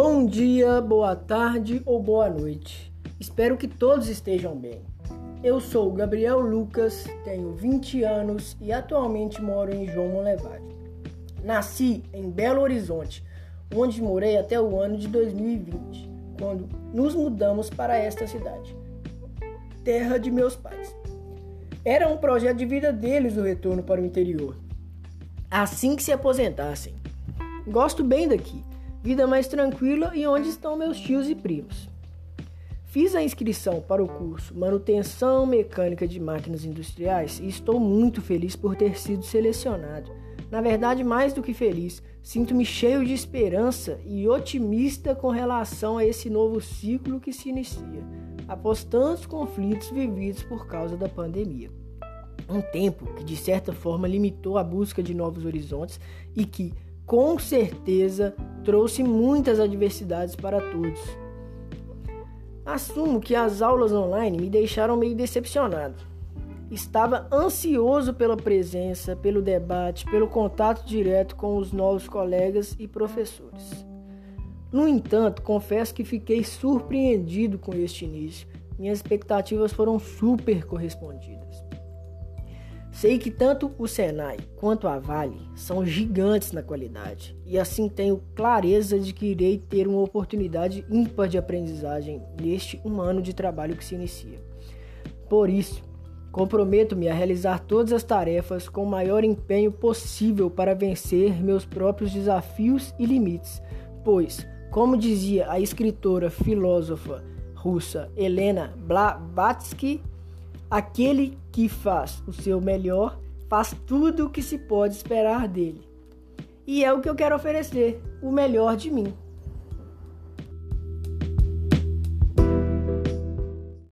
Bom dia, boa tarde ou boa noite. Espero que todos estejam bem. Eu sou Gabriel Lucas, tenho 20 anos e atualmente moro em João Monlevade. Nasci em Belo Horizonte, onde morei até o ano de 2020, quando nos mudamos para esta cidade, terra de meus pais. Era um projeto de vida deles o retorno para o interior, assim que se aposentassem. Gosto bem daqui vida mais tranquila e onde estão meus tios e primos. Fiz a inscrição para o curso Manutenção Mecânica de Máquinas Industriais e estou muito feliz por ter sido selecionado. Na verdade, mais do que feliz, sinto-me cheio de esperança e otimista com relação a esse novo ciclo que se inicia, após tantos conflitos vividos por causa da pandemia. Um tempo que, de certa forma, limitou a busca de novos horizontes e que, com certeza trouxe muitas adversidades para todos. Assumo que as aulas online me deixaram meio decepcionado. Estava ansioso pela presença, pelo debate, pelo contato direto com os novos colegas e professores. No entanto, confesso que fiquei surpreendido com este início. Minhas expectativas foram super correspondidas. Sei que tanto o Senai quanto a Vale são gigantes na qualidade e assim tenho clareza de que irei ter uma oportunidade ímpar de aprendizagem neste um ano de trabalho que se inicia. Por isso, comprometo-me a realizar todas as tarefas com o maior empenho possível para vencer meus próprios desafios e limites, pois, como dizia a escritora filósofa russa Helena Blavatsky, Aquele que faz o seu melhor faz tudo o que se pode esperar dele. E é o que eu quero oferecer, o melhor de mim.